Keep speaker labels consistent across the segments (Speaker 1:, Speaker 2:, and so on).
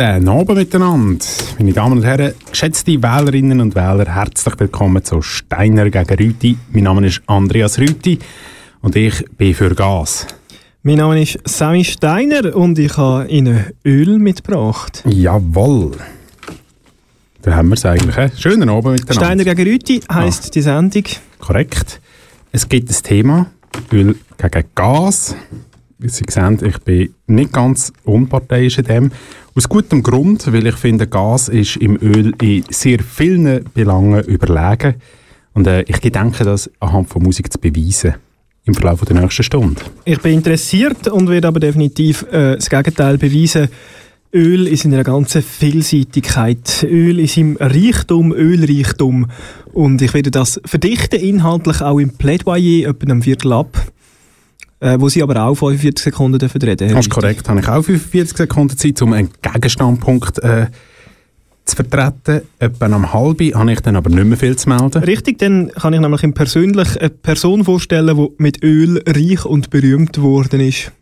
Speaker 1: Guten Abend miteinander, meine Damen und Herren, geschätzte Wählerinnen und Wähler, herzlich willkommen zu Steiner gegen Rüti. Mein Name ist Andreas Rüti und ich bin für Gas.
Speaker 2: Mein Name ist Sammy Steiner und ich habe Ihnen Öl mitgebracht.
Speaker 1: Jawohl. Da haben wir es eigentlich. He? Schönen Abend miteinander.
Speaker 2: Steiner gegen Rüti heisst ah. die Sendung.
Speaker 1: Korrekt. Es gibt ein Thema, Öl gegen Gas. Sie sehen, ich bin nicht ganz unparteiisch in dem. Aus gutem Grund, weil ich finde, Gas ist im Öl in sehr vielen Belangen überlegen. Und äh, ich denke, das anhand von Musik zu beweisen im Verlauf der nächsten Stunde.
Speaker 2: Ich bin interessiert und werde aber definitiv äh, das Gegenteil beweisen. Öl ist in einer ganzen Vielseitigkeit. Öl ist im Reichtum, Ölreichtum. Und ich werde das verdichten, inhaltlich auch im Plädoyer, etwa einem Viertel ab äh, wo Sie aber auch 45 Sekunden dürfen reden
Speaker 1: Das ist korrekt, habe ich auch 45 Sekunden Zeit, um einen Gegenstandpunkt äh, zu vertreten. Etwa am halben habe ich dann aber nicht mehr viel zu melden.
Speaker 2: Richtig, dann kann ich nämlich persönlich eine Person vorstellen, die mit Öl reich und berühmt geworden ist.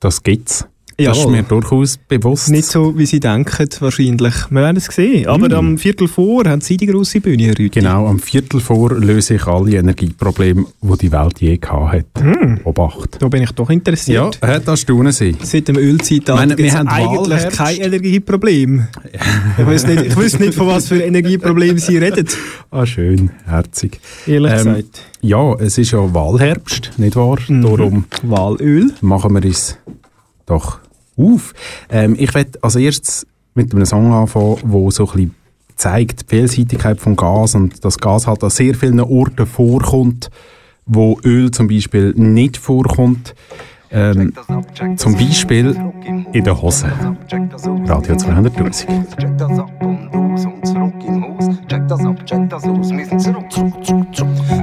Speaker 1: Das gibt's. Das ist mir durchaus bewusst.
Speaker 2: Nicht so, wie Sie denken, wahrscheinlich. Wir werden es sehen. Aber mm. am Viertel vor haben Sie die grosse Bühne, Herr Rüthi.
Speaker 1: Genau, am Viertel vor löse ich alle Energieprobleme, die die Welt je hatte. Mm. Obacht.
Speaker 2: Da bin ich doch interessiert.
Speaker 1: Ja, das staunen Sie.
Speaker 2: Seit dem Ölzeitalter gibt es eigentlich kein Energieproblem. ich weiß nicht, ich weiß nicht, von was für Energieproblemen Sie reden.
Speaker 1: Ah, schön, herzig.
Speaker 2: Ehrlich ähm, gesagt.
Speaker 1: Ja, es ist ja Wahlherbst, nicht wahr? Mhm. Darum
Speaker 2: Wahlöl.
Speaker 1: machen wir es doch auf. Ähm, ich werde als erstes mit einem Song anfangen, der so ein bisschen zeigt die Vielseitigkeit von Gas und dass Gas halt an sehr vielen Orten vorkommt, wo Öl zum Beispiel nicht vorkommt. Ähm, zum Beispiel in der Hose. Radio 200.000
Speaker 3: das ab, check das aus, wir sind zurück.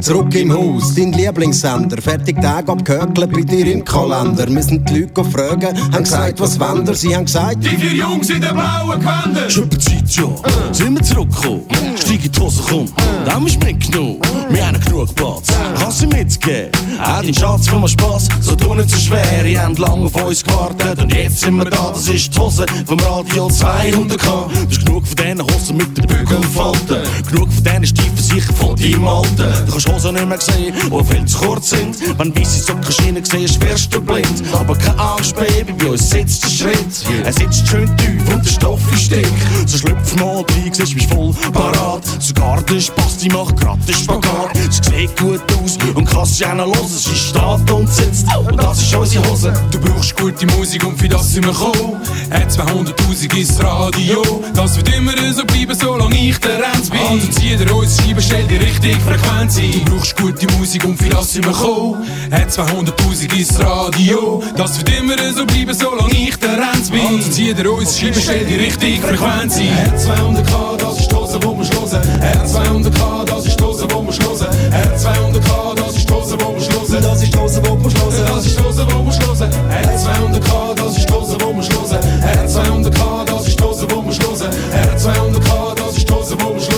Speaker 3: Zurück im Haus, dein Lieblingssender. Fertig Tag abgehökelt bei dir im Kalender. Wir sind die Leute fragen, haben gesagt, was wollen wir? Sie haben gesagt,
Speaker 4: die vier Jungs in den blauen Gewändern.
Speaker 3: Schon Zeit, ja. Sind wir zurückgekommen? Steig in die Hose, komm. Da haben wir mitgenommen. Wir haben genug Platz. Kannst du mitgeben? Auch dein Schatz für mal Spass. So tun nicht so schwer. Ihr habt lange auf uns gewartet. Und jetzt sind wir da. Das ist die Hose vom Radio 200k. Du hast genug von diesen Hosen mit den Bügeln falten. Genug von diesen Stiefeln sicher von deinem Alten. Du kannst Hosen nicht mehr sehen, die viel zu kurz sind. Wenn weisse Sockerschienen siehst, wirst du blind. Aber keine Angst, Baby, bei uns sitzt der Schritt. Er sitzt schön tief und der Stoff ist dick. So schlüpf mal rein, siehst mich voll parat. Sogar der Spasti macht grad den Spagat. Es sieht gut aus und kannst ja noch hören. Sie steht und sitzt und das ist unsere Hose.
Speaker 4: Du brauchst gute Musik und für das sind wir gekommen. Hat 200'000 ins Radio. Das wird immer so bleiben, solange ich der Renz bin. Also zieh dir uns Scheibe, stell die richtige Frequenz ein. Du brauchst gute Musik und sind wir gekommen. Hat 200'000 ins Radio. Das wird immer so bleiben, solange ich der Renz bin. Also zieh dir uns Scheibe, stell die richtige Frequenz ein.
Speaker 5: Hat 200k, das ist Hose, wo wir schlossen. Hat 200k, das ist Hose, wo wir schlossen. Hat 200k, das ist Hose, wo wir schlossen. Das ist Hose, wo wir schlossen. Das ist Hose, wo wir schlossen. Hat 200k, das ist Hose, wo wir schlossen. Hat 200k, das ist die Hose, wo wir schlossen. Hat 200k, das ist die Hose, wo. Das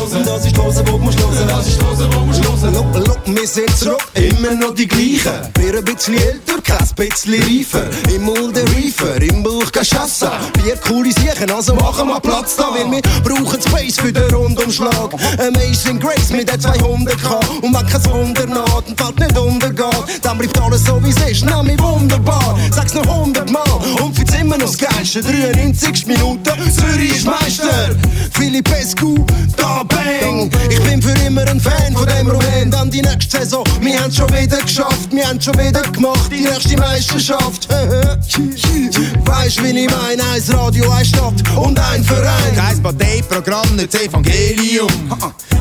Speaker 5: ist Hose, wo wir schlossen. Das ist Hose, wo wir schlossen. Look, look, wir sind zurück, immer noch die gleichen. Wir ein bisschen älter, kein bisschen reifer. Im Mulde Reefer, im Bauch Cachaça. Bier coole Siechen, also machen wir Platz da. Weil wir brauchen Space für den Rundumschlag. Amazing Grace mit der 200k. Und wenn kein Wunder naht und fällt nicht untergeht, dann bleibt alles so wie es ist. Name wunderbar, sag's noch 100 Mal. Und find's immer noch das Geilste. 93 Minuten, Zürich ist Meister. Philipp Escu, da bang. Ich bin für immer ein Fan von dem Rumänen. Dann die nächste
Speaker 6: Saison. Wir haben schon wieder geschafft, wir haben schon wieder gemacht, die nächste Meisterschaft. weißt wie ich meine? Eins Radio, eine Stadt und ein Verein.
Speaker 7: Kein Parteiprogramm, nicht das Evangelium.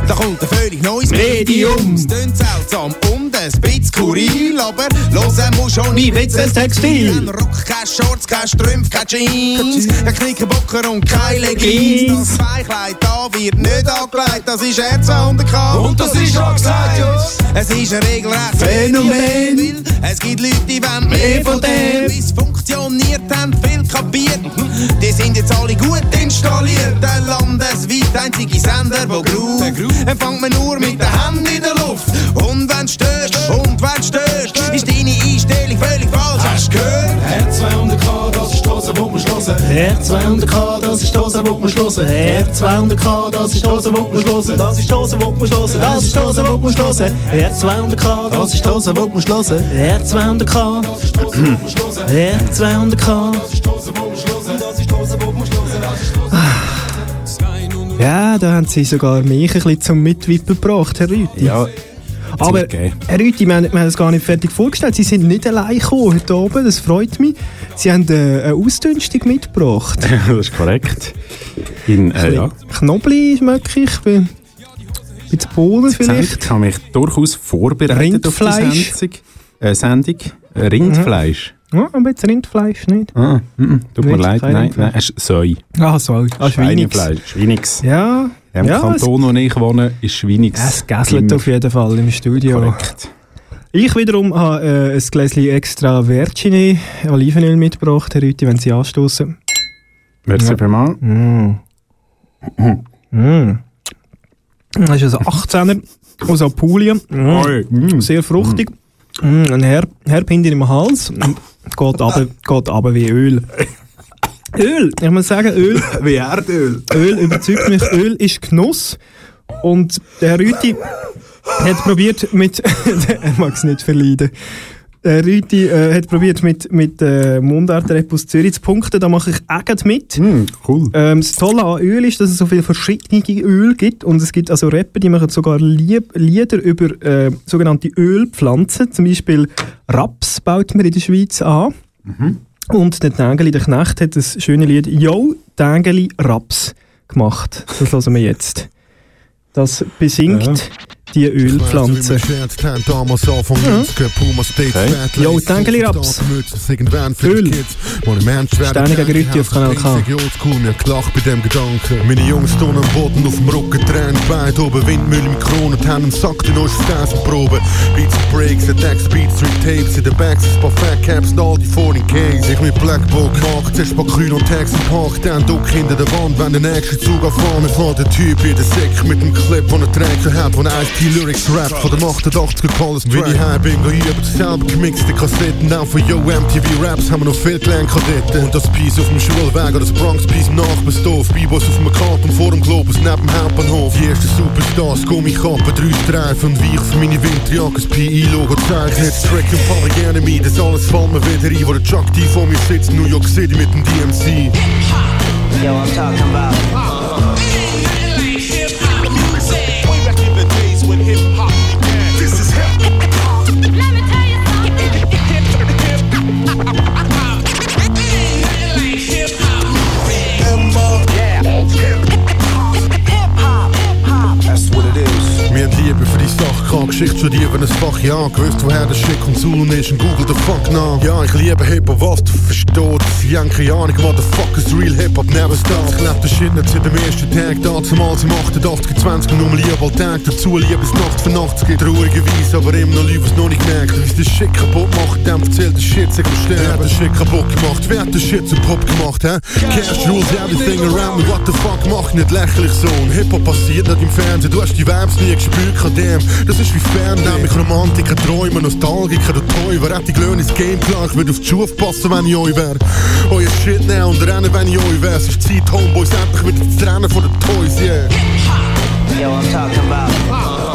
Speaker 7: Da kommt ein völlig neues Medium. Es klingt seltsam und ein bisschen skurril, aber hören muss schon
Speaker 2: Wie wird's das Textil?
Speaker 7: Kein Rock, kein Shorts, kein Strümpf, kein Jeans, kein Knickerbocker und keine Leggings. Das Zweikleid da wird nicht angelegt, das ist R200K.
Speaker 5: Und das ist angesagt, ja.
Speaker 7: Es ist ein regelrecht
Speaker 2: Phänomen.
Speaker 7: Es gibt Leute, die wollen
Speaker 2: Mehr von dem.
Speaker 7: Bis funktioniert, haben viel kapiert. Die sind jetzt alle gut installiert. Der landesweit einzige Sender, wo Groove empfangt man nur mit den Händen in der Luft. Und wenn störst, und wenn störst, ist deine Einstellung völlig falsch. Hast du gehört?
Speaker 5: R200K, das ist die Hose, wo man schlossen.
Speaker 2: R200K, das ist die Hose, wo man schlossen. R200K, das ist die Hose, wo man schlossen. Das ist die Hose, wo man schlossen. Das ist die Hose, wo man schlossen. R200K, das ist die Hose, wo man schlossen. R200K, R200K. Ja, da haben sie sogar mich ein bisschen zum Mitwippen gebracht, Herr Rüthi.
Speaker 1: Ja,
Speaker 2: Aber. Herr Rüthi, wir, haben- wir haben es gar nicht fertig vorgestellt. Sie sind nicht allein gekommen heute oben, das freut mich. Sie haben äh, eine Ausdünstung mitgebracht.
Speaker 1: das ist korrekt. In, äh, ja.
Speaker 2: Knobli schmecke ich, bei den Bohnen vielleicht.
Speaker 1: Ich habe mich durchaus vorbereitet
Speaker 2: Rindfleisch.
Speaker 1: auf die Sendung. Äh, Sendung. Rindfleisch.
Speaker 2: Ja, aber jetzt Rindfleisch nicht.
Speaker 1: Ah, mm, mm, tut mir leid, nein, nein, es ist Säu.
Speaker 2: Ah, so, ah.
Speaker 1: Schweinefleisch, Schweinix.
Speaker 2: Ja,
Speaker 1: Im
Speaker 2: ja
Speaker 1: Kanton, wo ich wohne, ist Schweinix.
Speaker 2: es gässelt auf jeden Fall im Studio.
Speaker 1: Korrekt.
Speaker 2: Ich wiederum habe äh, ein Gläschen extra Vergine Olivenöl mitgebracht, Herr Rüthi, wenn Sie anstoßen.
Speaker 1: Merci
Speaker 2: Ja.
Speaker 1: vielmals.
Speaker 2: Mm. Mm. Das ist ein 18er aus Apulien. Mm. Sehr fruchtig. Mm. Ein Herb, Herb hinter im Hals. Geht aber geht aber wie Öl. Öl, ich muss sagen, Öl,
Speaker 1: Wie Erdöl.
Speaker 2: Öl überzeugt mich. Öl ist Genuss. Und der Herr Rüthi hat probiert mit, er mag es nicht verleiden. Der Rüthi äh, hat probiert mit, mit äh, Mundart-Rap aus Zürich zu punkten. Da mache ich auch mit.
Speaker 1: Mm, cool.
Speaker 2: Ähm, das Tolle an Öl ist, dass es so viele verschiedene Öl gibt und es gibt also Rapper, die machen sogar Lieb Lieder über äh, sogenannte Ölpflanzen. Zum Beispiel Raps baut man in der Schweiz an. Und der Tangeli, der Knecht, hat das schöne Lied «Yo, Tangeli, Raps» gemacht. Das hören wir jetzt. Das besingt die Ölpflanze.
Speaker 8: steeds
Speaker 1: Okay.
Speaker 2: Yo, danke, Raps. Öl. Steine gegen Rütti auf Kanal K.
Speaker 8: Mir gelacht bei dem Gedanken. Meine Jungs stehen am Boden auf dem Rücken, Tränen beide oben, Windmühle im Kronen, die haben im Sack die und Proben. Beats and Breaks, Attacks, Beats, Street Tapes, in den Backs, ein paar Fat Caps und all die 14 Ks. Ich mit Blackbook gemacht, zuerst paar Grün und Tags im Park, dann Duck hinter der Wand, wenn der nächste Zug anfahren, fährt der Typ in den Säck mit dem Clip, den er trägt, so hat, wo er die Lyrics rappt, von dem 88er Calls Wenn ich heim bin, geh ich über selber gemixte Kassetten, dann von Yo MTV Raps haben wir noch viel gelernt Kadetten. Und das Piece auf dem Schulweg oder das Bronx Piece im Nachbarstoff, B-Boys auf dem Karton vor dem Globus neben dem Hauptbahnhof. Die ersten Superstars, Gummikappen, drei Streifen und wie ich für meine Winterjacke das PI-Logo zeichnet. Track und Public Enemy, das alles fällt mir wieder ein, wo der Chuck D vor mir sitzt, New York City mit dem DMC.
Speaker 9: Yo, I'm talking about.
Speaker 8: Sache gehabt, Geschichte studieren ein Fach, ja. Gewusst, woher der Shit und ist und Google the fuck nach. Ja, ich liebe Hip-Hop, was du verstehst. Ich habe keine Ahnung, is real Hip-Hop, never stop. Ich lebe den Shit nicht seit dem ersten Tag, damals im 88, 20 und nur liebe Alltag. Dazu Liebe es Nacht für Nacht, es geht traurigerweise, aber immer noch Leute, was noch nicht merkt. Wie es den Shit kaputt macht, dem erzählt der Shit, sag am Sterben. Wer hat den Shit kaputt gemacht? Wer hat den Shit zum Pop gemacht, hä? Cash rules everything around me, what the fuck, mach nicht lächerlich so. Hip-Hop passiert nicht im Fernsehen, du hast die Vibes nie gespürt, damn. Das ist wie mich Romantiker, Träume, Nostalgiker, Toy. Wer hat die Glöhne ins Game klar? Ich würde auf die Schuhe aufpassen, wenn ich euch wär. Euer Shit nehmen und rennen, wenn ich euch wär. Es ist Zeit, Homeboys, endlich wieder zu trennen von den Toys, yeah.
Speaker 9: Yo, I'm talking about.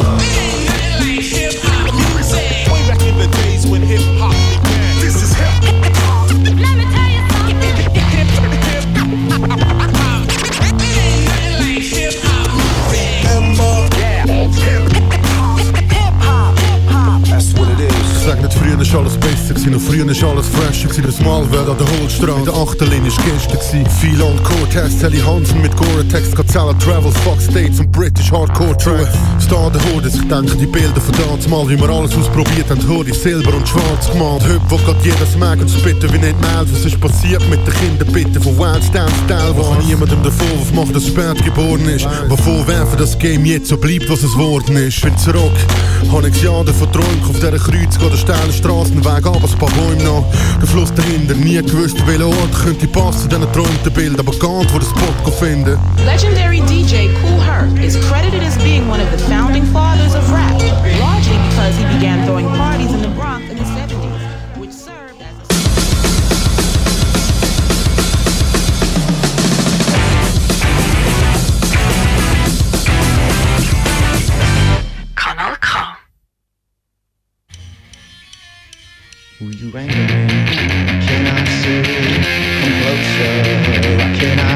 Speaker 8: Gewesen. Und früher ist alles fresher gewesen. Das Malwelt an der Holzstraße. In der achten Linie ist gestern gewesen. Viel on Cortez, Sally Hansen mit Gore-Tex, Gazella Travels, Fox States und British Hardcore Tracks. Star der Horde, ich denke die Bilder von damals mal, wie wir alles ausprobiert haben, Hoodie, Silber und Schwarz gemalt. Heute, wo grad jedes mag und spitten, wie nicht melden, was ist passiert mit den Kindern, bitte, von Wild Style wo kann niemandem den Vorwurf machen, dass spät geboren ist. Wovor werfen das Game jetzt so bleibt, was es worden ist. Bin zurück, hab ich Jahre davon träumt, auf dieser Kreuz geht der steile Strassenweg, aber ein paar Bäume nach. Der Fluss dahinter, nie gewusst, welcher Ort könnte passen, diesen aber nicht, wo Spot finden.
Speaker 10: Legendary DJ Cool Herc is credited as being one of the founding fathers of rap, largely because he began throwing parties
Speaker 9: Will you anger me? Can I say? Come closer. What can I say?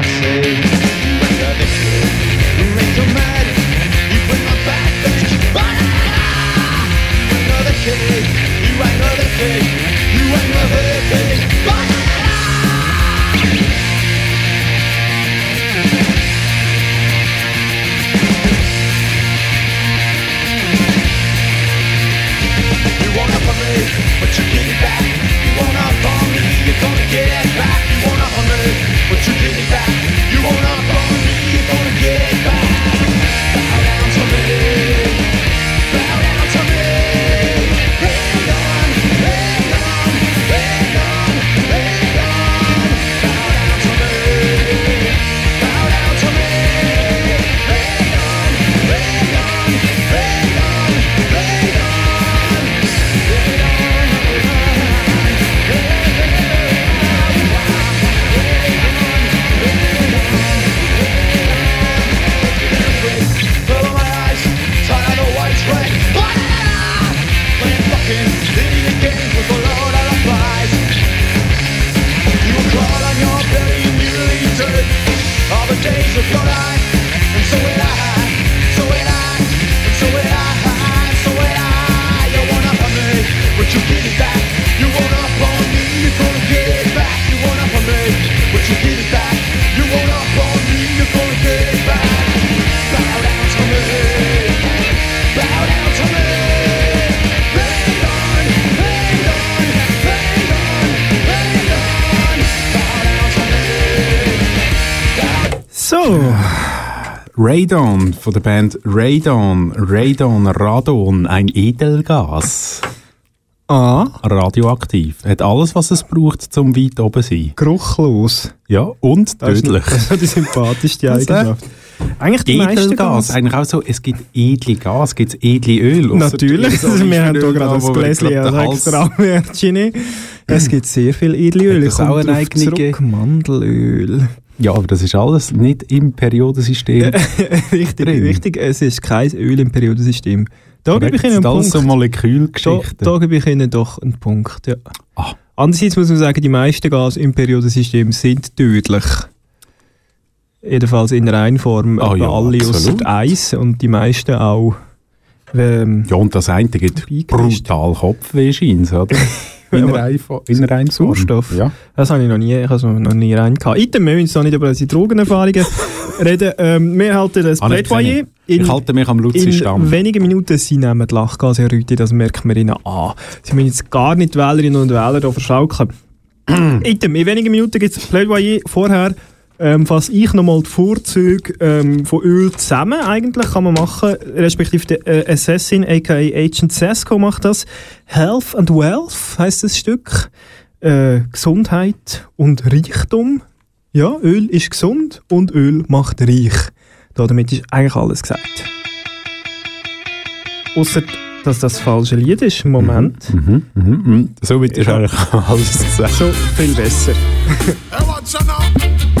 Speaker 1: Radon von der Band Radon. Radon, Radon, ein Edelgas.
Speaker 2: Ah.
Speaker 1: Radioaktiv. Hat alles, was es braucht, zum weit oben sein.
Speaker 2: geruchlos.
Speaker 1: Ja, und
Speaker 2: ist,
Speaker 1: tödlich.
Speaker 2: das ist die sympathischste? Eigenschaft. Eigentlich die
Speaker 1: Edelgas.
Speaker 2: Gas.
Speaker 1: Eigentlich auch so, es gibt edle Gas, gibt es edle Öl.
Speaker 2: Natürlich,
Speaker 1: so
Speaker 2: wir haben hier gerade
Speaker 1: wir
Speaker 2: Gläschen also extra Virginie. Es gibt sehr viel Edelöl.
Speaker 1: Hat
Speaker 2: Ich
Speaker 1: das
Speaker 2: komme
Speaker 1: auch eine
Speaker 2: drauf
Speaker 1: eigene
Speaker 2: zurück.
Speaker 1: ge-
Speaker 2: Mandelöl.
Speaker 1: Ja, aber das ist alles nicht im Periodensystem.
Speaker 2: richtig,
Speaker 1: drin.
Speaker 2: richtig. Es ist kein Öl im Periodensystem. Da gebe ich Ihnen einen
Speaker 1: alles
Speaker 2: Punkt.
Speaker 1: so
Speaker 2: Da,
Speaker 1: Molekülgeschichten.
Speaker 2: da gebe ich Ihnen doch einen Punkt, ja.
Speaker 1: Ah.
Speaker 2: Andererseits muss man sagen, die meisten Gase im Periodensystem sind tödlich. Jedenfalls in Reinform.
Speaker 1: Ah, ja,
Speaker 2: alle
Speaker 1: absolut.
Speaker 2: Eis und die meisten auch. Ähm,
Speaker 1: Ja, und das eine gibt brutal Kopfweh, oder? In Reihenform. In.
Speaker 2: Sauerstoff?
Speaker 1: Ja.
Speaker 2: Das habe ich noch nie, ich habe es noch nie rein gehabt. Item, wir müssen noch nicht über unsere Drogenerfahrungen reden. Ähm, wir halten das
Speaker 1: ich
Speaker 2: Plädoyer.
Speaker 1: Ich halte mich am Luzi
Speaker 2: in wenigen Minuten sie nehmen die Lachgase, Rüthi, das merkt man ihnen an. Sie müssen jetzt gar nicht die Wählerinnen und Wähler hier verschaukeln. Item, in wenigen Minuten gibt es Plädoyer. Vorher ähm, fasse ich nochmal die Vorzüge ähm, von Öl zusammen. Eigentlich kann man machen, respektive der äh, Assassin, aka Agent Sesko macht das. Health and Wealth heisst das Stück. Äh, Gesundheit und Reichtum. Ja, Öl ist gesund und Öl macht reich. Damit ist eigentlich alles gesagt. Ausser, dass das falsche Lied ist. Moment.
Speaker 1: Mhm, mhm, mhm. Somit ist
Speaker 2: Ja.
Speaker 1: eigentlich alles gesagt.
Speaker 2: So viel besser.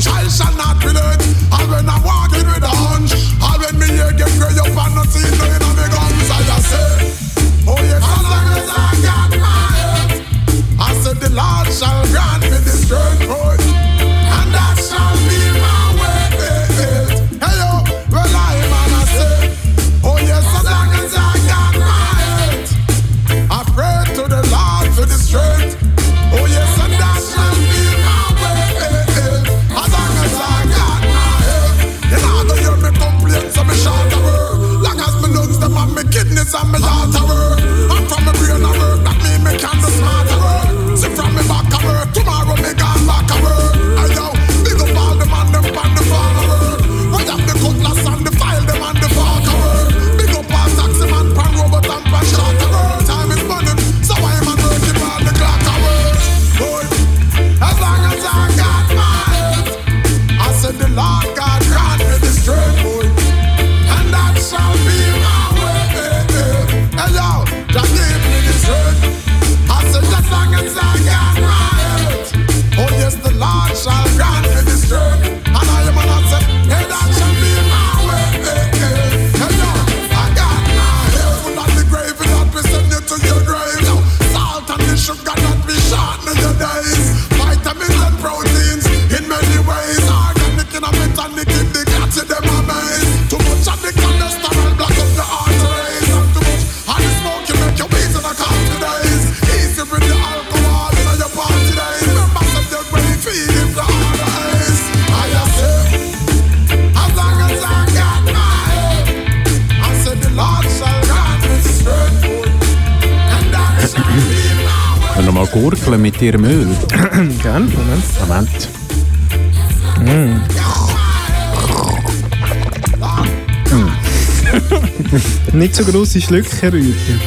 Speaker 11: tongues. I shall not relent. And when I'm walking with a hunch, and when me hear get grey up and not see no in my
Speaker 1: guns, I just say. Ihrem Öl?
Speaker 2: Gerne, Moment.
Speaker 1: Moment.
Speaker 2: Mm. Nicht so grosse Schlücke, Rüthi.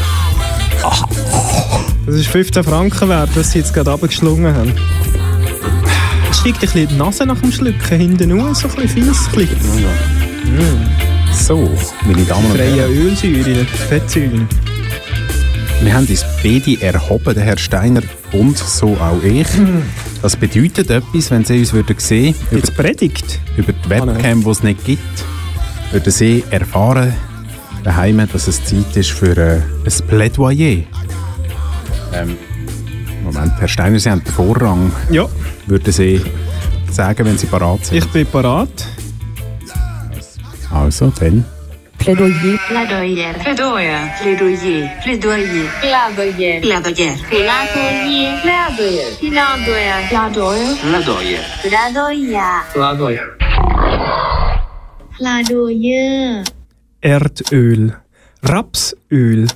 Speaker 2: Das ist 15 Franken wert, was Sie jetzt gerade abgeschlungen haben. Es steigt ein bisschen die Nase nach dem Schlucken hinten raus, so ein bisschen bisschen. Mm.
Speaker 1: So, meine Damen und
Speaker 2: Freie
Speaker 1: Herren.
Speaker 2: Ölsäure, Fettsäure.
Speaker 1: Wir haben uns beide erhoben, der Herr Steiner und so auch ich. Das bedeutet etwas, wenn Sie uns würden sehen über,
Speaker 2: Jetzt predigt.
Speaker 1: über die Webcam, die es nicht gibt, würden Sie erfahren daheim, dass es Zeit ist für äh, ein Plädoyer. Ähm, Moment, Herr Steiner, Sie haben den Vorrang.
Speaker 2: Ja.
Speaker 1: Würden Sie sagen, wenn Sie parat sind?
Speaker 2: Ich bin parat.
Speaker 1: Also, dann.
Speaker 12: Plädoyer. Plädoyer. Plädoyer. Plädoyer. Plädoyer. Plädoyer. Plädoyer. Plädoyer. Plädoyer. Plädoyer. Plädoyer.
Speaker 9: Plädoyer.
Speaker 12: Plädoyer.
Speaker 9: Plädoyer.
Speaker 2: Erdöl, Rapsöl,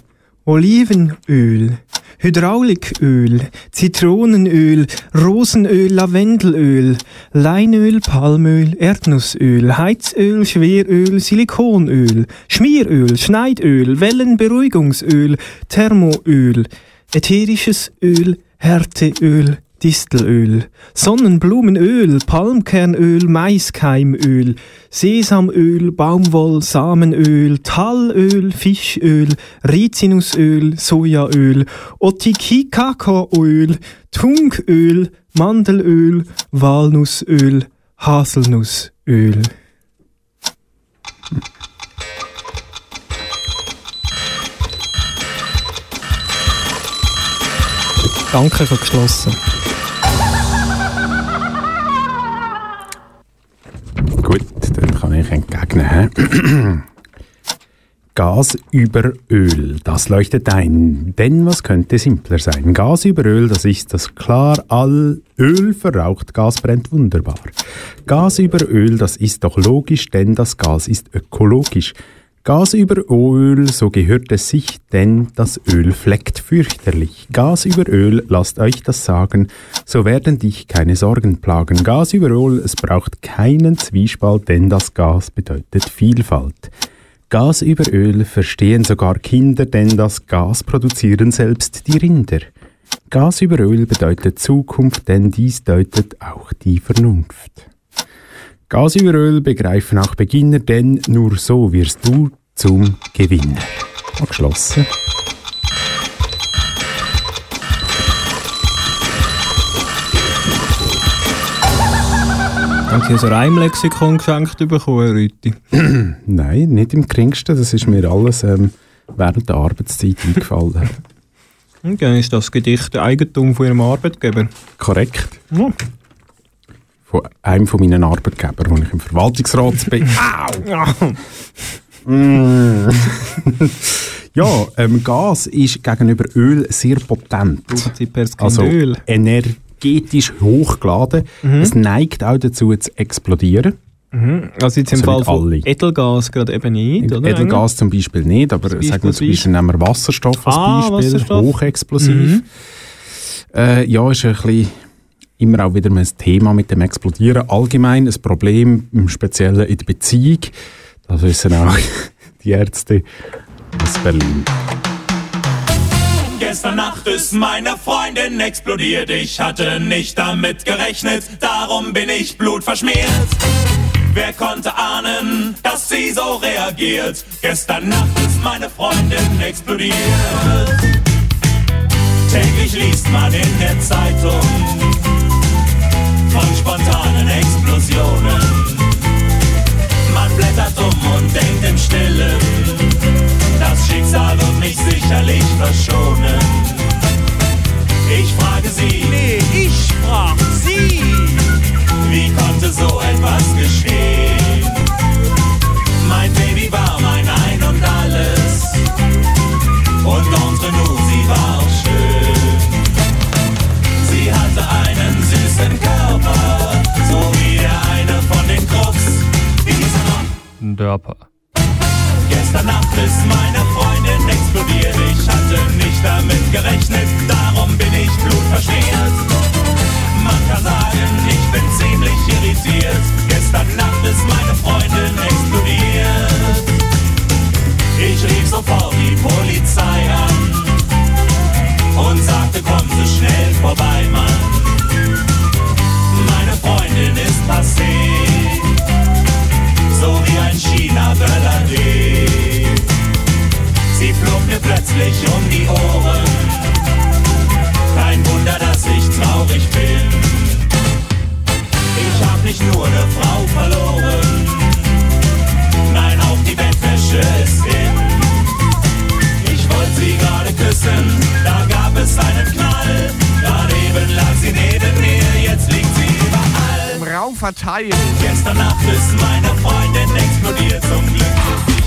Speaker 2: Olivenöl, Hydrauliköl, Zitronenöl, Rosenöl, Lavendelöl, Leinöl, Palmöl, Erdnussöl, Heizöl, Schweröl, Silikonöl, Schmieröl, Schneidöl, Wellenberuhigungsöl, Thermoöl, ätherisches Öl, Härteöl, Distelöl, Sonnenblumenöl, Palmkernöl, Maiskeimöl, Sesamöl, Baumwollsamenöl, Tallöl, Fischöl, Rizinusöl, Sojaöl, Otikikakaöl, Tungöl, Mandelöl, Walnussöl, Haselnussöl. Danke für geschlossen.
Speaker 1: Hä? Gas über Öl, das leuchtet ein. Denn was könnte simpler sein? Gas über Öl, das ist das klar. All Öl verraucht, Gas brennt wunderbar. Gas über Öl, das ist doch logisch, denn das Gas ist ökologisch. Gas über Öl, so gehört es sich, denn das Öl fleckt fürchterlich. Gas über Öl, lasst euch das sagen, so werden dich keine Sorgen plagen. Gas über Öl, es braucht keinen Zwiespalt, denn das Gas bedeutet Vielfalt. Gas über Öl verstehen sogar Kinder, denn das Gas produzieren selbst die Rinder. Gas über Öl bedeutet Zukunft, denn dies deutet auch die Vernunft. Gas über Öl begreifen auch Beginner, denn nur so wirst du zum Gewinner. Abgeschlossen.
Speaker 2: Haben Sie ein Reimlexikon geschenkt bekommen, Rüthi?
Speaker 1: Nein, nicht im geringsten. Das ist mir alles ähm, während der Arbeitszeit eingefallen.
Speaker 2: Und dann ist das Gedicht Eigentum von Ihrem Arbeitgeber.
Speaker 1: Korrekt.
Speaker 2: Ja.
Speaker 1: Von einem von meinen Arbeitgebern, wo ich im Verwaltungsrat bin. Au! Mm. ja, ähm, Gas ist gegenüber Öl sehr potent. Also
Speaker 2: Öl.
Speaker 1: energetisch hochgeladen.
Speaker 2: Mhm.
Speaker 1: Es neigt auch dazu zu explodieren.
Speaker 2: Mhm. Also jetzt im
Speaker 1: Also
Speaker 2: Fall von. Edelgas gerade eben nicht, oder?
Speaker 1: Edelgas zum Beispiel nicht, aber sagen wir zum
Speaker 2: Beispiel
Speaker 1: Beispiel nehmen wir Wasserstoff als
Speaker 2: Ah,
Speaker 1: Beispiel,
Speaker 2: Wasserstoff.
Speaker 1: hochexplosiv.
Speaker 2: Mhm.
Speaker 1: Äh, ja, ist ein bisschen immer auch wieder ein Thema mit dem Explodieren. Allgemein ein Problem, im Speziellen in der Beziehung. Das wissen auch die Ärzte aus Berlin.
Speaker 13: Gestern Nacht ist meine Freundin explodiert. Ich hatte nicht damit gerechnet, darum bin ich blutverschmiert. Wer konnte ahnen, dass sie so reagiert? Gestern Nacht ist meine Freundin explodiert. Täglich liest man in der Zeitung von spontanen Explosionen. Man blättert um und denkt im Stillen, das Schicksal wird mich sicherlich verschonen. Ich frage sie, nee, ich frag sie, wie konnte so etwas geschehen? Mein Baby war mein Ein und Alles und entre nous, sie war auch schön. Sie hatte einen süßen
Speaker 2: Dörper.
Speaker 13: Gestern Nacht ist meine Freundin explodiert. Ich hatte nicht damit gerechnet, darum bin ich blutverschmiert. Man kann sagen, ich bin
Speaker 7: ziemlich irritiert.
Speaker 13: Gestern Nacht ist meine Freundin explodiert. Ich
Speaker 12: rief sofort
Speaker 14: die Polizei an und sagte, komm so schnell vorbei, Mann. Meine Freundin ist passiert ein China-Böller Sie flog mir plötzlich um die Ohren. Kein Wunder, dass ich traurig bin. Ich hab nicht nur eine Frau verloren. Verteilt. Gestern Nacht ist meine Freundin explodiert zum Glück.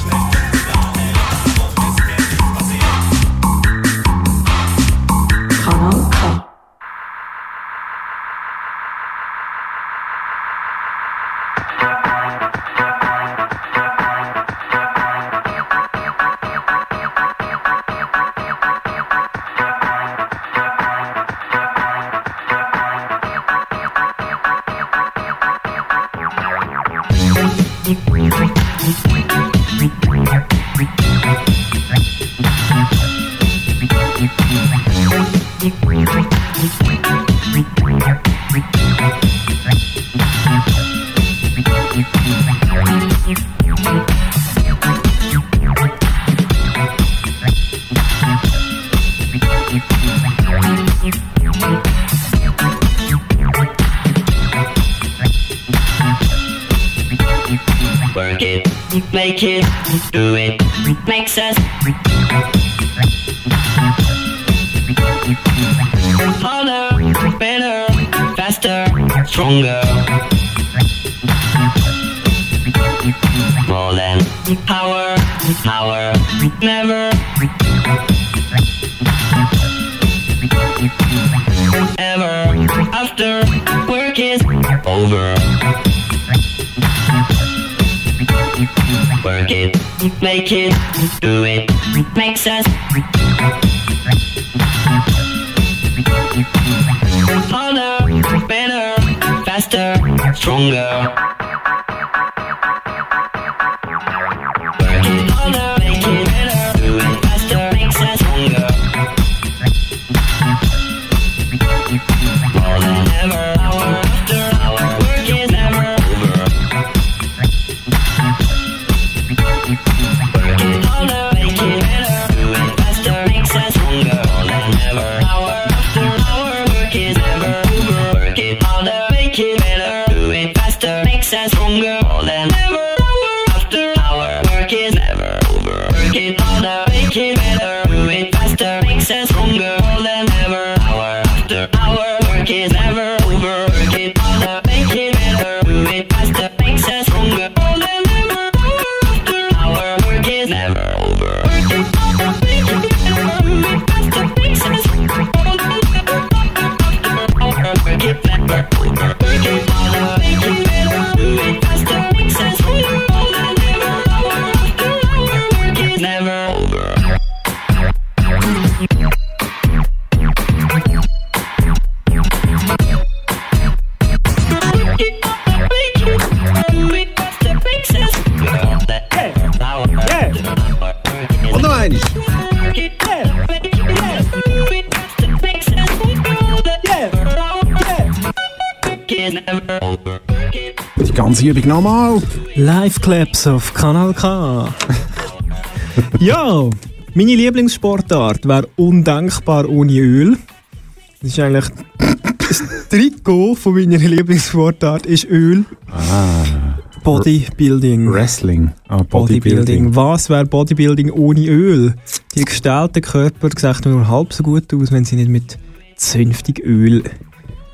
Speaker 14: Stronger.
Speaker 1: Übung nochmal.
Speaker 2: Live-Claps auf Kanal K. ja, meine Lieblingssportart wäre undenkbar ohne Öl. Das ist eigentlich das Trikot von meiner Lieblingssportart ist Öl.
Speaker 1: Ah.
Speaker 2: Bodybuilding.
Speaker 1: Wrestling. Ah,
Speaker 2: Bodybuilding.
Speaker 1: Bodybuilding.
Speaker 2: Was wäre Bodybuilding ohne Öl? Die gestellten Körper sehen nur halb so gut aus, wenn sie nicht mit zünftig Öl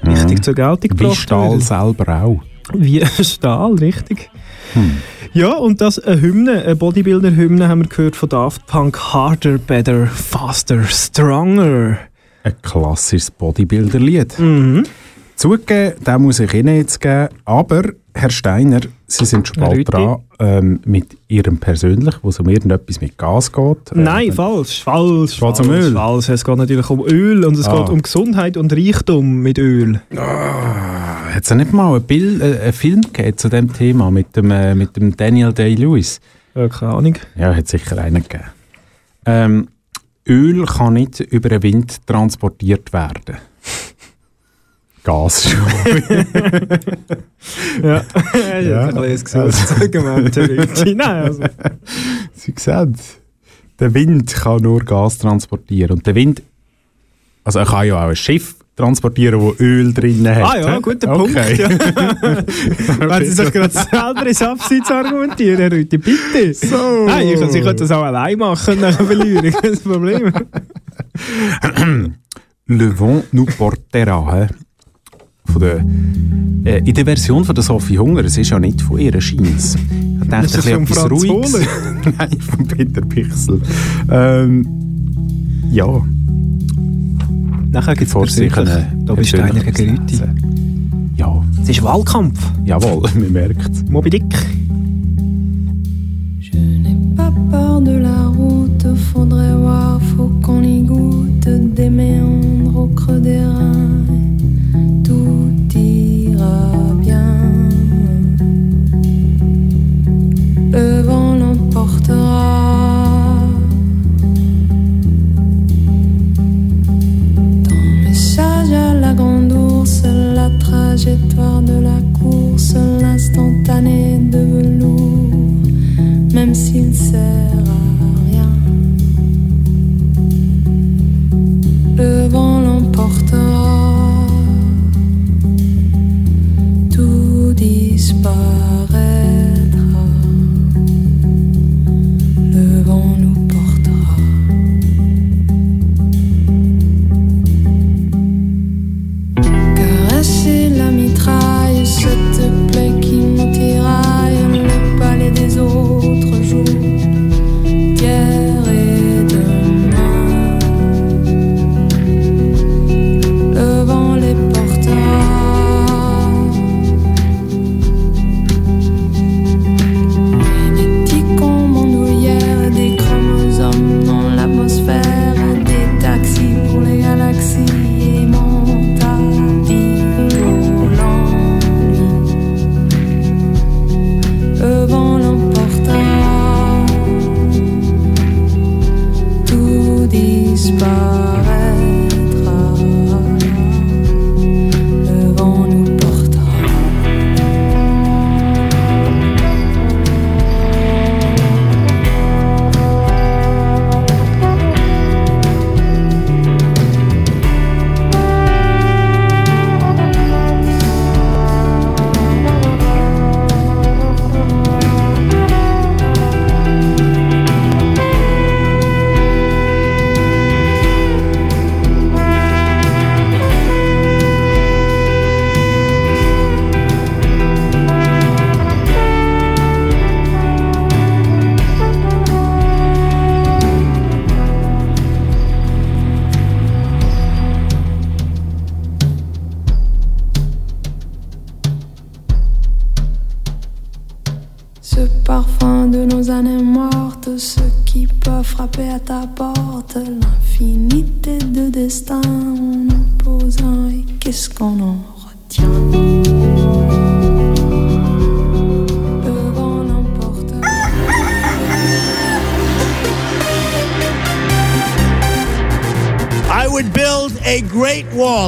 Speaker 2: richtig zur Geltung
Speaker 1: Wie
Speaker 2: gebracht
Speaker 1: Stahl
Speaker 2: werden.
Speaker 1: selber auch.
Speaker 2: Wie Stahl, richtig.
Speaker 1: Hm.
Speaker 2: Ja, und das eine Hymne, eine Bodybuilder-Hymne haben wir gehört von Daft Punk. Harder, better, faster, stronger.
Speaker 1: Ein klassisches Bodybuilder-Lied.
Speaker 2: Mhm.
Speaker 1: Zugegeben, den muss ich Ihnen jetzt geben. Aber, Herr Steiner, Sie sind schon bald
Speaker 2: Rüti.
Speaker 1: dran ähm, mit Ihrem persönlich, wo es um irgendetwas mit Gas geht. Äh,
Speaker 2: Nein, falsch, falsch. Falsch,
Speaker 1: um Öl?
Speaker 2: Falsch. Es geht natürlich um Öl und es
Speaker 1: Ah.
Speaker 2: geht um Gesundheit und Reichtum mit Öl.
Speaker 1: Hat es nicht mal ein, Bild, äh, einen Film gegeben zu dem Thema mit dem, äh, mit dem Daniel Day-Lewis?
Speaker 2: Ja, keine Ahnung.
Speaker 1: Ja, hat sicher einen gegeben. Ähm, Öl kann nicht über den Wind transportiert werden. Gas schon.
Speaker 2: Ja, ich
Speaker 1: Ja.
Speaker 2: habe jetzt gesagt, Argumente, Rüti. Nein, also.
Speaker 1: Sie sehen der Wind kann nur Gas transportieren. Und der Wind, also er kann ja auch ein Schiff transportieren, wo Öl drin hat.
Speaker 2: Ah ja, guter
Speaker 1: Okay.
Speaker 2: Punkt. Ja. Wenn Sie sich gerade selber ins Abseits argumentieren, Herr Rüthi, bitte.
Speaker 1: So.
Speaker 2: Nein, ich, ich könnte das auch allein machen nachher verlieren, kein Problem.
Speaker 1: Le vent nous portera. Von der, äh, in der Version von der Sophie Hunger, es ist ja nicht von ihr, scheint's. Ich dachte,
Speaker 2: Ist das
Speaker 1: ein
Speaker 2: vom
Speaker 1: bisschen? Ruhiges. Nein, von Peter Pichsel. Ähm, ja.
Speaker 2: Nachher gibt es
Speaker 1: Sie
Speaker 2: persönlich
Speaker 1: können
Speaker 2: Tobi Steiner
Speaker 1: persönlich
Speaker 2: gegen.
Speaker 1: Ja.
Speaker 2: Es ist Wahlkampf.
Speaker 1: Jawohl, man merkt
Speaker 2: Moby Dick.
Speaker 15: Pas peur de la route, faudrait voir, faut qu'on y goûte des méandres au creux des reins. Tout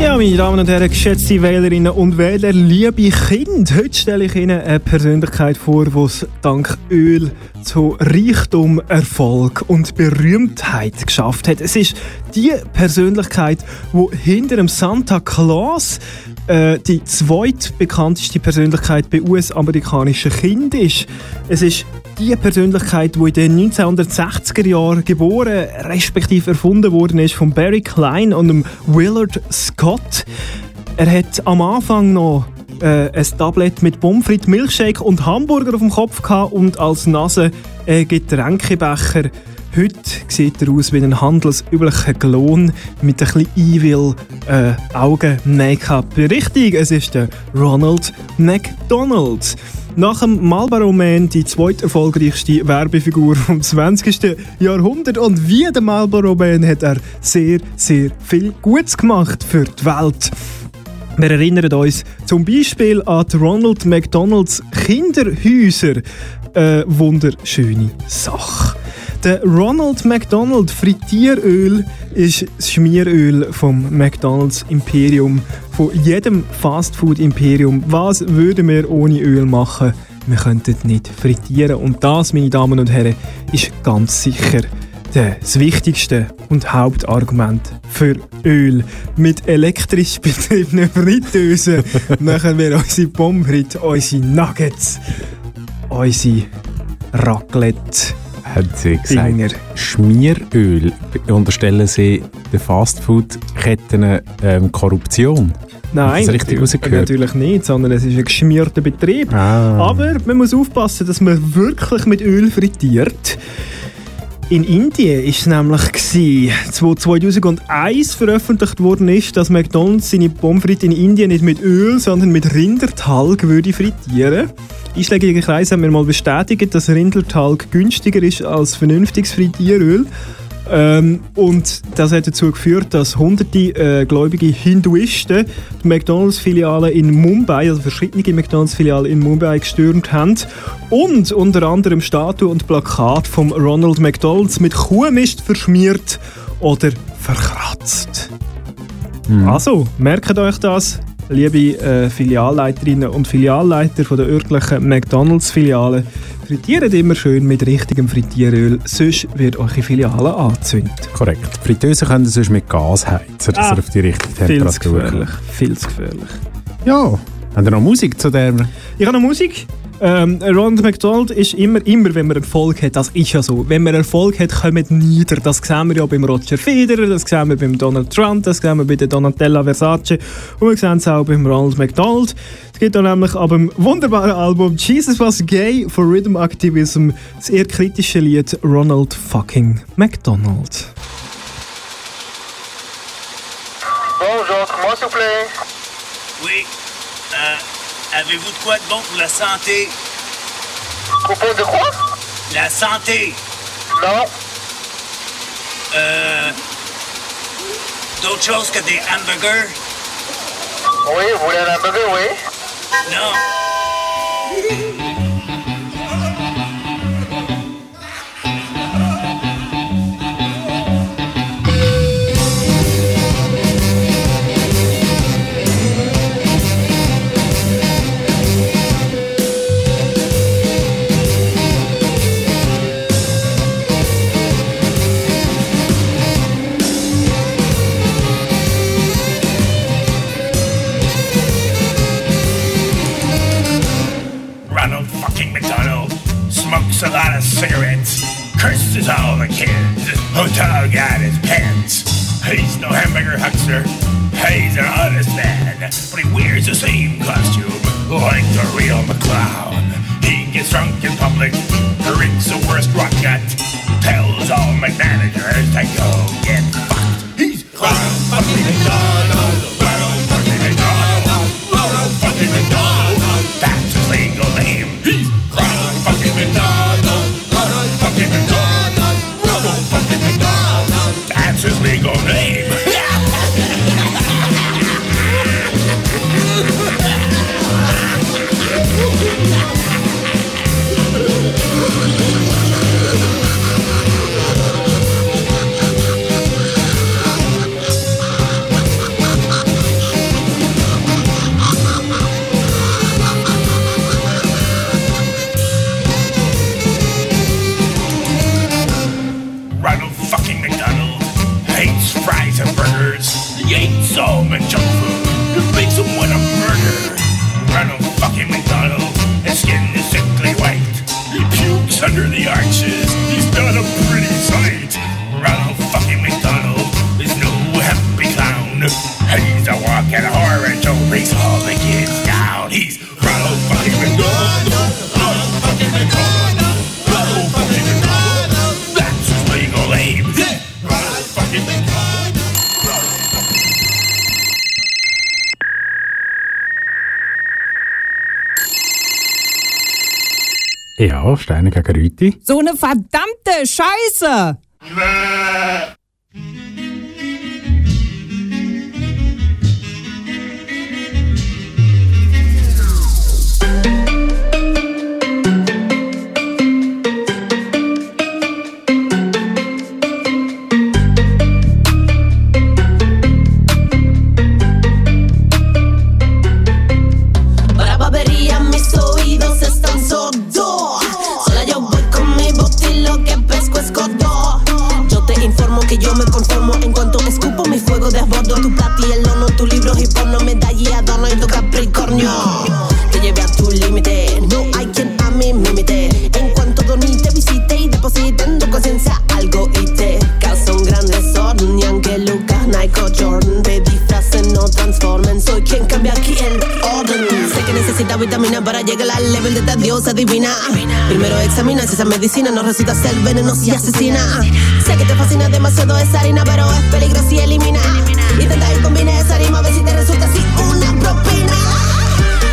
Speaker 2: Ja, meine Damen und Herren, geschätzte Wählerinnen und Wähler, liebe Kinder, heute stelle ich Ihnen eine Persönlichkeit vor, die es dank Öl zu Reichtum, Erfolg und Berühmtheit geschafft hat. Es ist die Persönlichkeit, die hinter dem Santa Claus äh, die zweitbekannteste Persönlichkeit bei US-amerikanischen Kindern ist. Es ist die Persönlichkeit, die in den 1960er Jahren geboren, respektive erfunden worden ist von Barry Klein und dem Willard Scott. Er hat am Anfang noch äh, ein Tablet mit Pommes frites, Milchshake und Hamburger auf dem Kopf gehabt und als Nase einen Getränkebecher Heute sieht er aus wie ein handelsüblicher Klon mit ein bisschen evil äh, Augen-Make-up. Richtig, es ist der Ronald McDonald. Nach dem Marlboro Man die zweiterfolgreichste Werbefigur vom 20. Jahrhundert und wie der Marlboro Man hat er sehr, sehr viel Gutes gemacht für die Welt. Wir erinnern uns zum Beispiel an die Ronald McDonalds Kinderhäuser. Eine wunderschöne Sache. Der Ronald McDonald Frittieröl ist das Schmieröl vom McDonalds Imperium, von jedem Fastfood Imperium. Was würden wir ohne Öl machen? Wir könnten nicht frittieren. Und das, meine Damen und Herren, ist ganz sicher das wichtigste und Hauptargument für Öl. Mit elektrisch betriebenen Fritteusen machen wir unsere Pommes frites, unsere Nuggets, unsere Raclette.
Speaker 1: Hat sie gesagt,
Speaker 2: Dinger.
Speaker 1: Schmieröl unterstellen sie den Fastfood-Ketten ähm, Korruption?
Speaker 2: Nein,
Speaker 1: das richtig
Speaker 2: natürlich, natürlich nicht, sondern es ist ein geschmierter Betrieb.
Speaker 1: Ah.
Speaker 2: Aber man muss aufpassen, dass man wirklich mit Öl frittiert. In Indien ist es nämlich gewesen, wo 2001 veröffentlicht worden ist, dass McDonald's seine Pommes frites in Indien nicht mit Öl, sondern mit Rindertalg würde frittieren. Einschlägige Kreise haben mir mal bestätigt, dass Rindertalg günstiger ist als vernünftiges Frittieröl. Ähm, und das hat dazu geführt, dass hunderte äh, gläubige Hinduisten die McDonalds-Filiale in Mumbai, also verschiedene McDonalds-Filialen in Mumbai gestürmt haben und unter anderem Statue und Plakat vom Ronald McDonalds mit Kuhmist verschmiert oder verkratzt. Also, merkt euch das, liebe äh, Filialleiterinnen und Filialleiter von der örtlichen McDonalds-Filiale. Frittiert immer schön mit richtigem Frittieröl, sonst wird eure Filiale angezündet.
Speaker 1: Korrekt. Fritteusen können sonst mit Gas heizen, dass
Speaker 2: Ah,
Speaker 1: er auf die richtige
Speaker 2: Viel zu
Speaker 1: Temperatur
Speaker 2: gefährlich, viel zu gefährlich.
Speaker 1: Ja. Haben ihr noch Musik zu der?
Speaker 2: Ich habe noch Musik. Ähm, Ronald McDonald ist immer, immer, wenn man Erfolg hat, das ist ja so, wenn man Erfolg hat, kommt nieder. Das sehen wir ja beim Roger Federer, das sehen wir beim Donald Trump, das sehen wir bei der Donatella Versace und wir sehen es auch beim Ronald McDonald. Es gibt da nämlich ab dem wunderbaren Album Jesus Was Gay for Rhythm Activism das eher kritische Lied Ronald fucking McDonald.
Speaker 16: Bonjour, comment s'il vous plaît
Speaker 17: Oui. Euh, Avez-vous de quoi de bon pour la santé?
Speaker 16: Propos de quoi?
Speaker 17: La santé.
Speaker 16: Non.
Speaker 17: Euh. D'autres choses que des hamburgers?
Speaker 16: Oui, vous voulez un hamburger, oui
Speaker 17: Non.
Speaker 18: Smokes a lot of cigarettes, curses all the kids, hotel got his pants. He's no hamburger huckster, he's an honest man, but he wears the same costume like the real McClown. He gets drunk in public, drinks the worst rock gut, tells all McManagers to go get fucked. He's Ronald fucking McDonald,
Speaker 1: Ja, Steine gegen Rüti.
Speaker 19: So eine verdammte Scheiße!
Speaker 20: Medicina no resulta ser venenosa y asesina. Sé que te fascina demasiado esa harina, pero es peligrosa y elimina. Intenta ir combina esa rima, a ver si te resulta así una propina.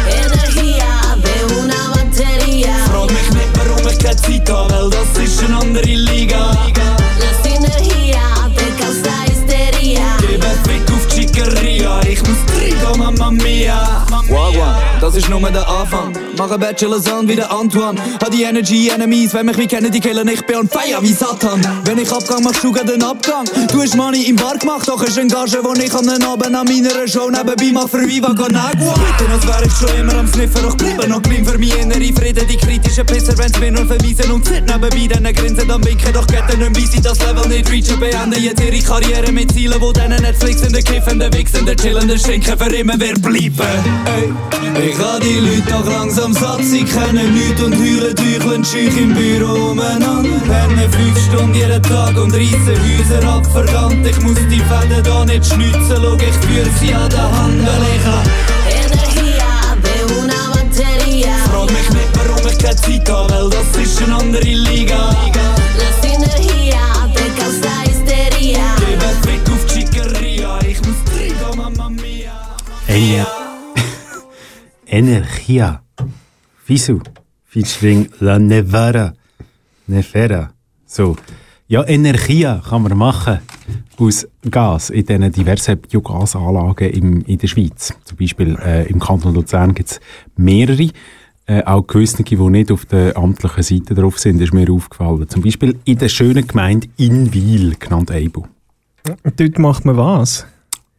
Speaker 20: Energia de una batería.
Speaker 13: Keine Zeit habe, weil das ist eine andere Liga.
Speaker 20: La sinergia te causa histeria.
Speaker 13: Ich muss trinken, Mamma Mia.
Speaker 21: Wagwan, das ist nur der Anfang. Mach einen Bachelor-Sohn wie der Antoine. Hab die Energy Enemies, wenn mich wie kennen, die killen ich bin on fire wie Satan. Wenn ich Abgang machst du grad den Abgang. Du hast Money im Bar gemacht, doch ist ein Gage, wo ich an den Abend an meiner Show nebenbei mach für Viva Con Agua. Bitte, als wär ich schon immer am Sniffen, doch bleiben noch clean für mich innere Frieden. Die kritischen Pisser, wenn's mir nur vermiesen und sit nebenbei, dann grinsen, dann winken, doch geht nicht, wie sie das Level nicht reachen. Beenden jetzt ihre Karriere mit Zielen, wo denen Netflix in der kiffenden, wichsenden, chillenden Schinken für immer wird bleiben. Ey, ich hab die Leute doch langsam satt, sie kennen nichts und heulen Teuchel schüch im Büro umeinander. Pennen fünf Stunden jeden Tag und reissen Häuser ab, verdammt, ich muss die Fäden da nicht schnitzen, schau, ich führ sie an der Hand,
Speaker 20: Energia.
Speaker 13: Frag mich nicht, warum ich keine Zeit habe, weil das ist eine andere Liga.
Speaker 20: La sinergia te causa histeria.
Speaker 13: Gebe Fick auf die Chicaria, ich muss trinken, Mamma Mia.
Speaker 1: Ener Energia. Fisu. Featuring La Nevera. Nevera. So. Ja, Energia kann man machen aus Gas in diesen diversen Biogasanlagen im, in der Schweiz. Zum Beispiel äh, im Kanton Luzern gibt es mehrere. Äh, auch gewisse, die nicht auf der amtlichen Seite drauf sind, ist mir aufgefallen. Zum Beispiel in der schönen Gemeinde Inwil, genannt Eibu.
Speaker 2: Dort macht man was?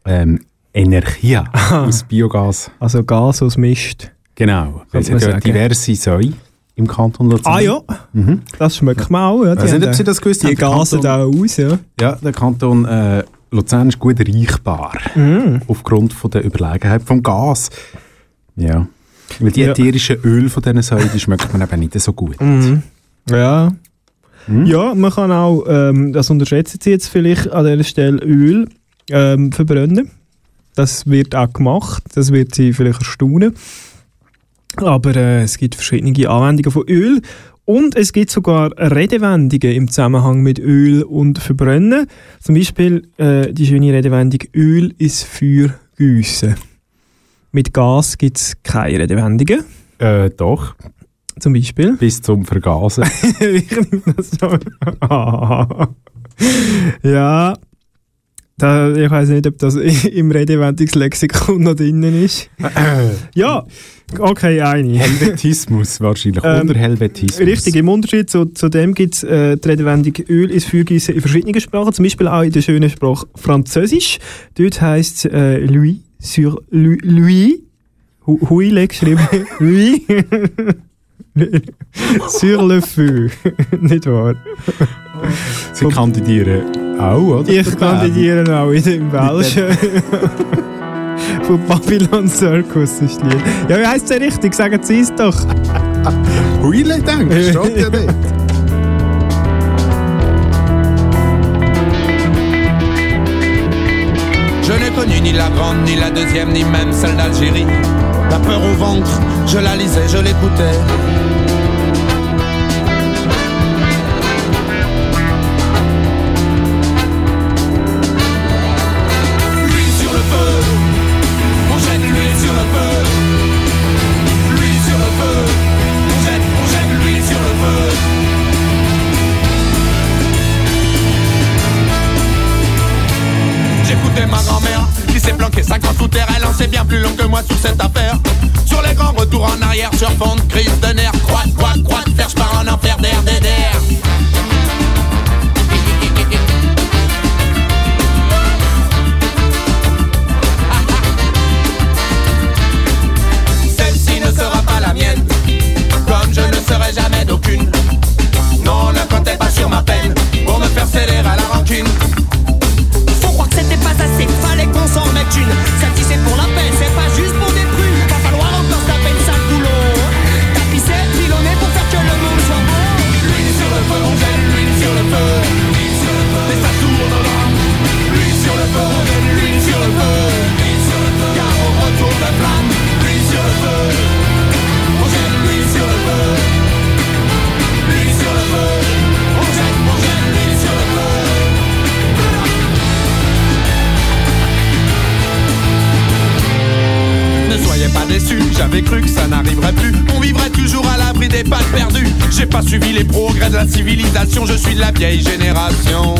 Speaker 1: Ähm, Energia aus Biogas.
Speaker 2: Also Gas aus Mist.
Speaker 1: Genau, es hat ja diverse Säue im Kanton Luzern.
Speaker 2: Ah ja,
Speaker 1: Mhm.
Speaker 2: das schmeckt man auch. Ja.
Speaker 1: Weiß nicht, ob Sie das gewusst
Speaker 2: Die
Speaker 1: haben.
Speaker 2: Gasen da aus, ja.
Speaker 1: Ja, der Kanton äh, Luzern ist gut reichbar.
Speaker 2: Mhm.
Speaker 1: Aufgrund von der Überlegenheit vom Gas. Ja. Weil die
Speaker 2: Ja.
Speaker 1: ätherischen Öl von diesen Säulen, die schmeckt man eben nicht so gut.
Speaker 2: Mhm. Ja.
Speaker 1: Hm?
Speaker 2: Ja, man kann auch, ähm, das unterschätzen Sie jetzt vielleicht an dieser Stelle, Öl ähm, verbrennen. Das wird auch gemacht, das wird Sie vielleicht erstaunen. Aber äh, es gibt verschiedene Anwendungen von Öl und es gibt sogar Redewendungen im Zusammenhang mit Öl und Verbrennen. Zum Beispiel äh, die schöne Redewendung Öl ist für Güsse. Mit Gas gibt es keine Redewendungen.
Speaker 1: Äh, doch.
Speaker 2: Zum Beispiel?
Speaker 1: Bis zum Vergasen.
Speaker 2: ich nehme das. Ah. ja. Da, ich weiß nicht, ob das im Redewendungslexikon noch drinnen ist. ja, okay, eine.
Speaker 1: Helvetismus wahrscheinlich.
Speaker 2: Ähm,
Speaker 1: Unter Helvetismus.
Speaker 2: Richtig, im Unterschied zu, zu dem gibt es äh, die Redewendung Öl ist Fürgießen in verschiedenen Sprachen, zum Beispiel auch in der schönen Sprache Französisch. Dort heisst es äh, Louis sur Louis. Louis. Hu- Huile geschrieben. Louis. sur le feu. Nicht wahr?
Speaker 1: Sie kandidieren auch, oder?
Speaker 2: Ich kandidiere auch in dem Belgien. Von Babylon Circus ist die Lied. Ja, wie heisst der richtig? Sagen Sie es doch.
Speaker 1: Huile, denkst du? Steht ja dort.
Speaker 7: Je n'ai connu ni la grande, ni la deuxième, ni même celle d'Algérie. La peur au ventre, je la lisais, je l'écoutais. J'avais cru que ça n'arriverait plus. On vivrait toujours à l'abri des balles perdues. J'ai pas suivi les progrès de la civilisation, je suis de la vieille génération.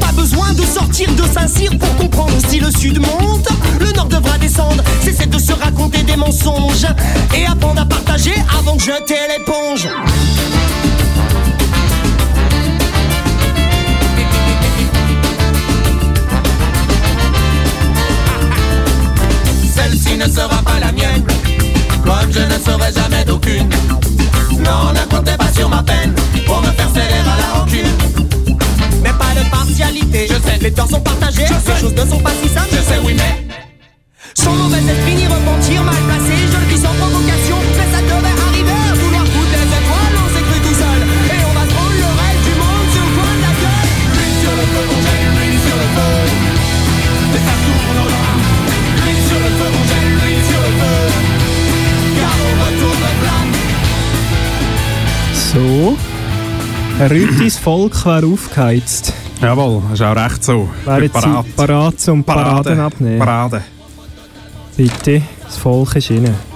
Speaker 22: Pas besoin de sortir de Saint-Cyr pour comprendre si le sud monte, le nord devra descendre. Cessez de se raconter des mensonges et apprendre à partager avant de jeter l'éponge.
Speaker 7: Celle-ci ne sera pas la mienne, comme je ne serai jamais d'aucune. Non, ne comptez pas sur ma peine pour me faire céder à la rancune.
Speaker 22: Mais pas de partialité.
Speaker 7: Je sais,
Speaker 22: Les torts sont partagés,
Speaker 7: Je sais.
Speaker 22: les choses ne sont pas si simples.
Speaker 7: Je sais, oui, mais
Speaker 22: Sans mauvais esprit ni repentir mal placé, je le dis sans provocation, mais ça devait arriver. À vouloir foutre des étoiles, on s'est cru tout seul. Et on va prendre le reste du monde sur le coin de la gueule.
Speaker 7: l'huile sur le feu, on sur le feu. Ça
Speaker 2: So. Ein Rütis Volk wäre aufgeheizt.
Speaker 1: Jawohl, ist auch recht so.
Speaker 2: Wäre jetzt parat zum Paraden abnehmen.
Speaker 1: Parade.
Speaker 2: Bitte, das Volk ist innen.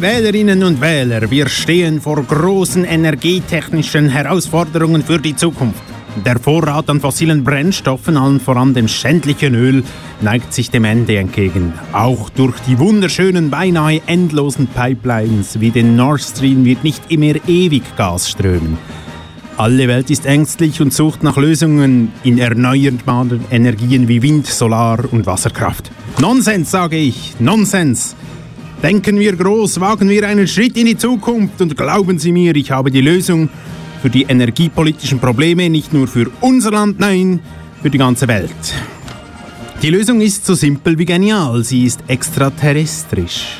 Speaker 1: Wählerinnen und Wähler, wir stehen vor großen energietechnischen Herausforderungen für die Zukunft. Der Vorrat an fossilen Brennstoffen, allen voran dem schändlichen Öl, neigt sich dem Ende entgegen. Auch durch die wunderschönen, beinahe endlosen Pipelines wie den Nord Stream wird nicht immer ewig Gas strömen. Alle Welt ist ängstlich und sucht nach Lösungen in erneuerbaren Energien wie Wind, Solar und Wasserkraft. Nonsens, sage ich, Nonsens. Denken wir groß, wagen wir einen Schritt in die Zukunft und glauben Sie mir, ich habe die Lösung für die energiepolitischen Probleme nicht nur für unser Land, nein, für die ganze Welt. Die Lösung ist so simpel wie genial, sie ist extraterrestrisch.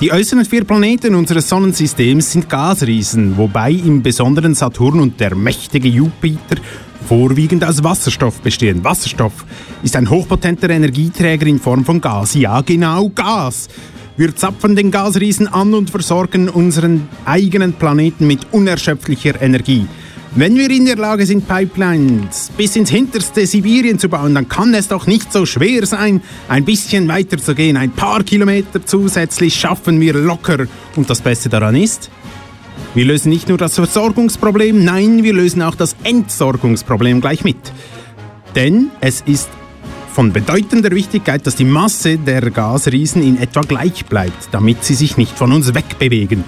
Speaker 1: Die äußeren vier Planeten unseres Sonnensystems sind Gasriesen, wobei im Besonderen Saturn und der mächtige Jupiter vorwiegend aus Wasserstoff bestehen. Wasserstoff ist ein hochpotenter Energieträger in Form von Gas. Ja, genau Gas. Wir zapfen den Gasriesen an und versorgen unseren eigenen Planeten mit unerschöpflicher Energie. Wenn wir in der Lage sind, Pipelines bis ins hinterste Sibirien zu bauen, dann kann es doch nicht so schwer sein, ein bisschen weiter zu gehen. Ein paar Kilometer zusätzlich schaffen wir locker. Und das Beste daran ist, wir lösen nicht nur das Versorgungsproblem, nein, wir lösen auch das Entsorgungsproblem gleich mit. Denn es ist von bedeutender Wichtigkeit, dass die Masse der Gasriesen in etwa gleich bleibt, damit sie sich nicht von uns wegbewegen.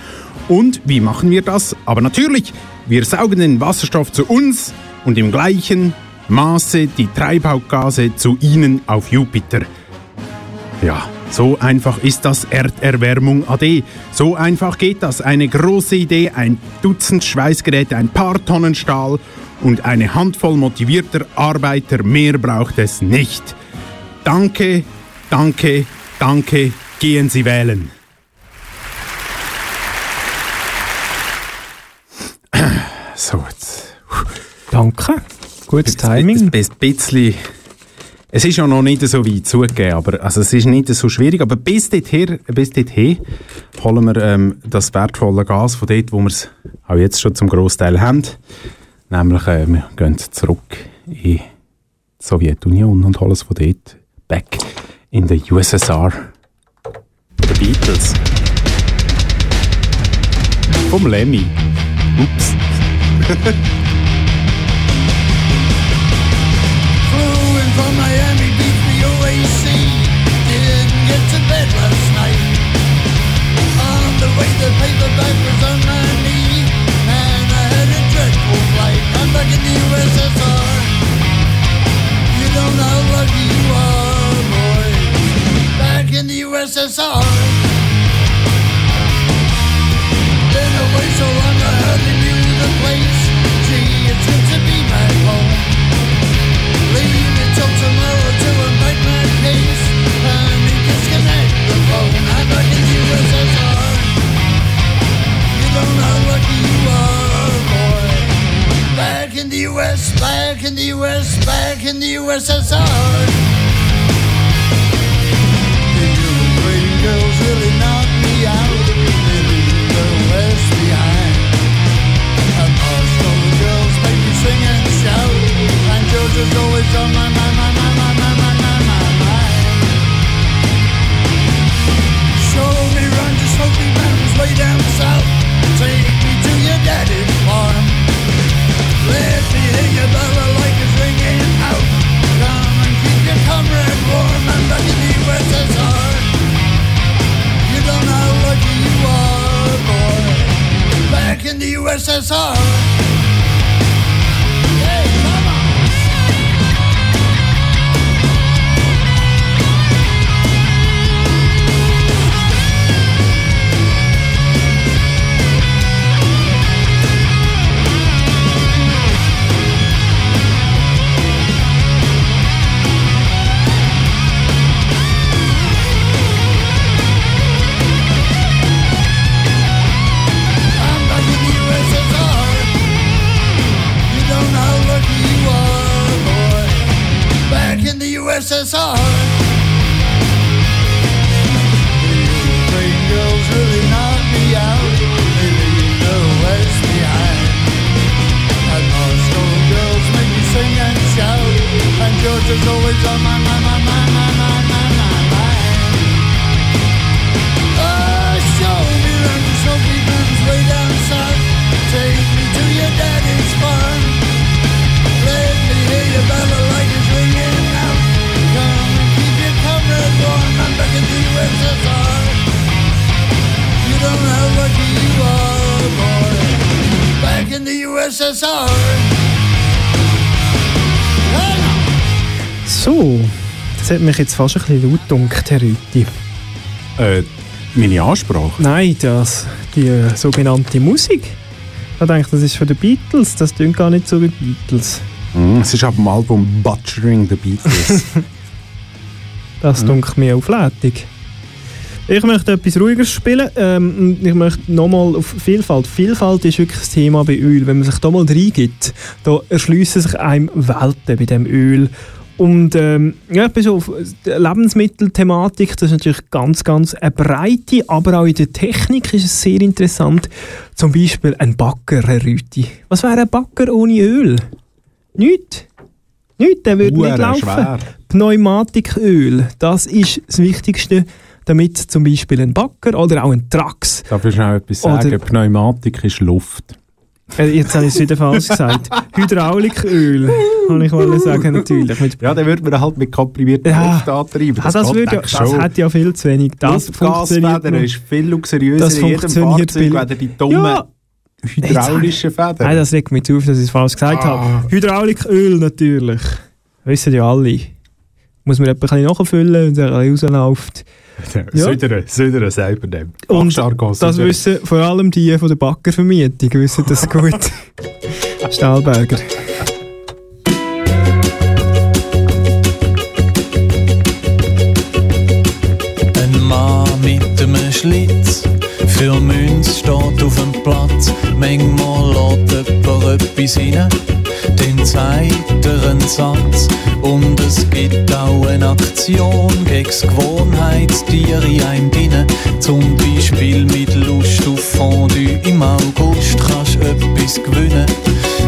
Speaker 1: Und wie machen wir das? Aber natürlich, wir saugen den Wasserstoff zu uns und im gleichen Maße die Treibhausgase zu ihnen auf Jupiter. Ja, so einfach ist das Erderwärmung AD. So einfach geht das. Eine große Idee, ein Dutzend Schweißgeräte, ein paar Tonnen Stahl und eine Handvoll motivierter Arbeiter. Mehr braucht es nicht. Danke, danke, danke. Gehen Sie wählen. So, jetzt.
Speaker 2: Danke. Gutes Timing.
Speaker 1: Ein bisschen. Es ist ja noch nicht so weit zugegeben, aber also es ist nicht so schwierig. Aber bis dorthin, bis dorthin holen wir ähm, das wertvolle Gas von dort, wo wir es auch jetzt schon zum Großteil haben. Nämlich, äh, wir gehen zurück in die Sowjetunion und holen es von dort back in the USSR. The Beatles. Vom Lemmy. Ups.
Speaker 23: in the USSR. Been away so long I hardly knew the place. Gee, it's good to be back home. Leave it till tomorrow to unpack my case. Let me disconnect the phone. I'm back in USSR. You don't know lucky you are, boy. Back in the US, back in the US, back in the USSR. Show me Smoky Mountains way down south. Take me to your daddy's Back in
Speaker 2: jetzt fast ein bisschen laut gedunkt, Herr Rüthi.
Speaker 1: Äh, meine Ansprache?
Speaker 2: Nein, das, die äh, sogenannte Musik. Ich denke, das ist von den Beatles. Das klingt gar nicht so wie Beatles.
Speaker 1: Mm, es ist ab dem Album Butchering the Beatles.
Speaker 2: Das dunkelt mir auflädig. Ich möchte etwas ruhigeres spielen. Ähm, ich möchte nochmal auf Vielfalt. Vielfalt ist wirklich das Thema bei Öl. Wenn man sich da mal reingibt, da erschliessen sich einem Welten bei dem Öl. Und ähm, ja, so auf die Lebensmittelthematik, das ist natürlich ganz, ganz eine breite, aber auch in der Technik ist es sehr interessant. Zum Beispiel ein Backer, Herr Rüti. Was wäre ein Backer ohne Öl? Nichts. Nichts, der würde nicht laufen.
Speaker 1: schwer.
Speaker 2: Pneumatiköl, das ist das Wichtigste, damit zum Beispiel ein Backer oder auch ein Trax.
Speaker 1: Darf ich noch etwas
Speaker 2: Oder-
Speaker 1: sagen? Pneumatik ist Luft.
Speaker 2: Äh, Jetzt habe ich es wieder falsch gesagt. Hydrauliköl, kann ich mal sagen, natürlich. Mit
Speaker 1: Ja, dann würde man halt mit komprimierter
Speaker 2: Ja.
Speaker 1: Luft antreiben.
Speaker 2: Ah, das, würde ja, das hat ja viel zu wenig. Das funktioniert
Speaker 1: Luftgasfedern ist viel luxuriöser
Speaker 2: Das
Speaker 1: in jedem
Speaker 2: funktioniert
Speaker 1: Fahrzeug, weder die dummen
Speaker 2: Ja.
Speaker 1: hydraulischen Federn.
Speaker 2: Nein, das regt mich zu auf, dass ich es falsch gesagt
Speaker 1: Ah.
Speaker 2: habe. Hydrauliköl natürlich. Wissen ja alle. Muss man etwas nachfüllen und er rausläuft. Ja.
Speaker 1: Södere selber nehmen.
Speaker 2: Und
Speaker 1: Fachjargon,
Speaker 2: das wissen vor allem die von der Backervermietung, wissen das gut. Stahlberger.
Speaker 24: Ein Mann mit einem Schlitz für Münz steht auf dem Platz. Manchmal lädt jemand etwas rein, dann sagt er einen Satz. Und es gibt auch eine Aktion gegen das Gewohnheitstier in einem drin. Zum Beispiel mit Lust auf Fondue im August kannst du etwas gewinnen.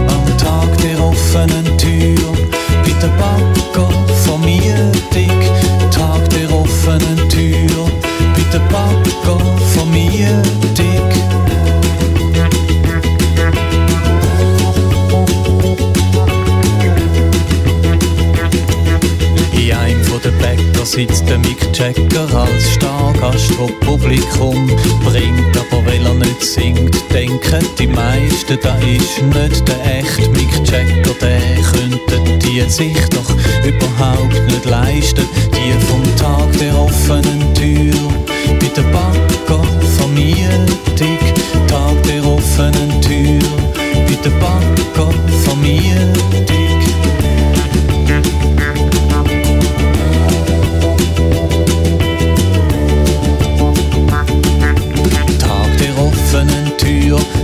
Speaker 24: Am Tag der offenen Tür, bei der Backe Vermietung. Tag der offenen Tür, bei der Backe Vermietung. Sitzt der Mick Jagger als Stargast vor Publikum. Bringt aber, weil er nicht singt, denken die meisten, da ist nicht der echte Mick Jagger. Der könnte die sich doch überhaupt nicht leisten. Die vom Tag der offenen Tür bei der Bagger Vermietung. Tag der offenen Tür bei der Bagger